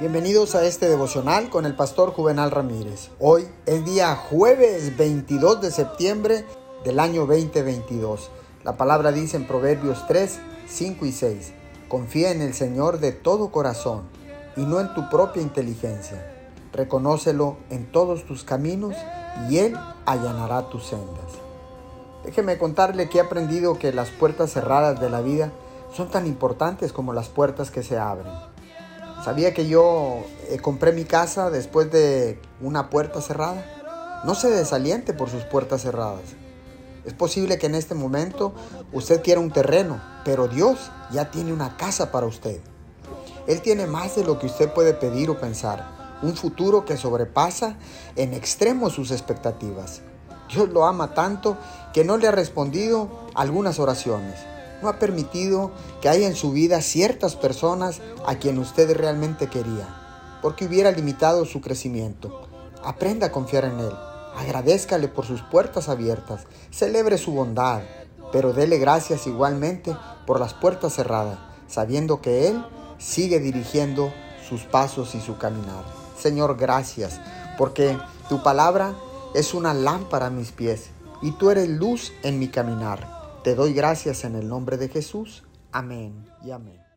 Bienvenidos a este devocional con el pastor Juvenal Ramírez. Hoy es día jueves 22 de septiembre del año 2022. La palabra dice en Proverbios 3, 5 y 6, confía en el Señor de todo corazón y no en tu propia inteligencia. Reconócelo en todos tus caminos y Él allanará tus sendas. Déjeme contarle que he aprendido que las puertas cerradas de la vida son tan importantes como las puertas que se abren. Sabía que yo eh, compré mi casa después de una puerta cerrada. No se desaliente por sus puertas cerradas. Es posible que en este momento usted quiera un terreno, pero Dios ya tiene una casa para usted. Él tiene más de lo que usted puede pedir o pensar. Un futuro que sobrepasa en extremo sus expectativas. Dios lo ama tanto que no le ha respondido algunas oraciones no ha permitido que haya en su vida ciertas personas a quien usted realmente quería, porque hubiera limitado su crecimiento. Aprenda a confiar en Él, agradézcale por sus puertas abiertas, celebre su bondad, pero dele gracias igualmente por las puertas cerradas, sabiendo que Él sigue dirigiendo sus pasos y su caminar. Señor, gracias, porque tu palabra es una lámpara a mis pies y tú eres luz en mi caminar. Te doy gracias en el nombre de Jesús. Amén y amén.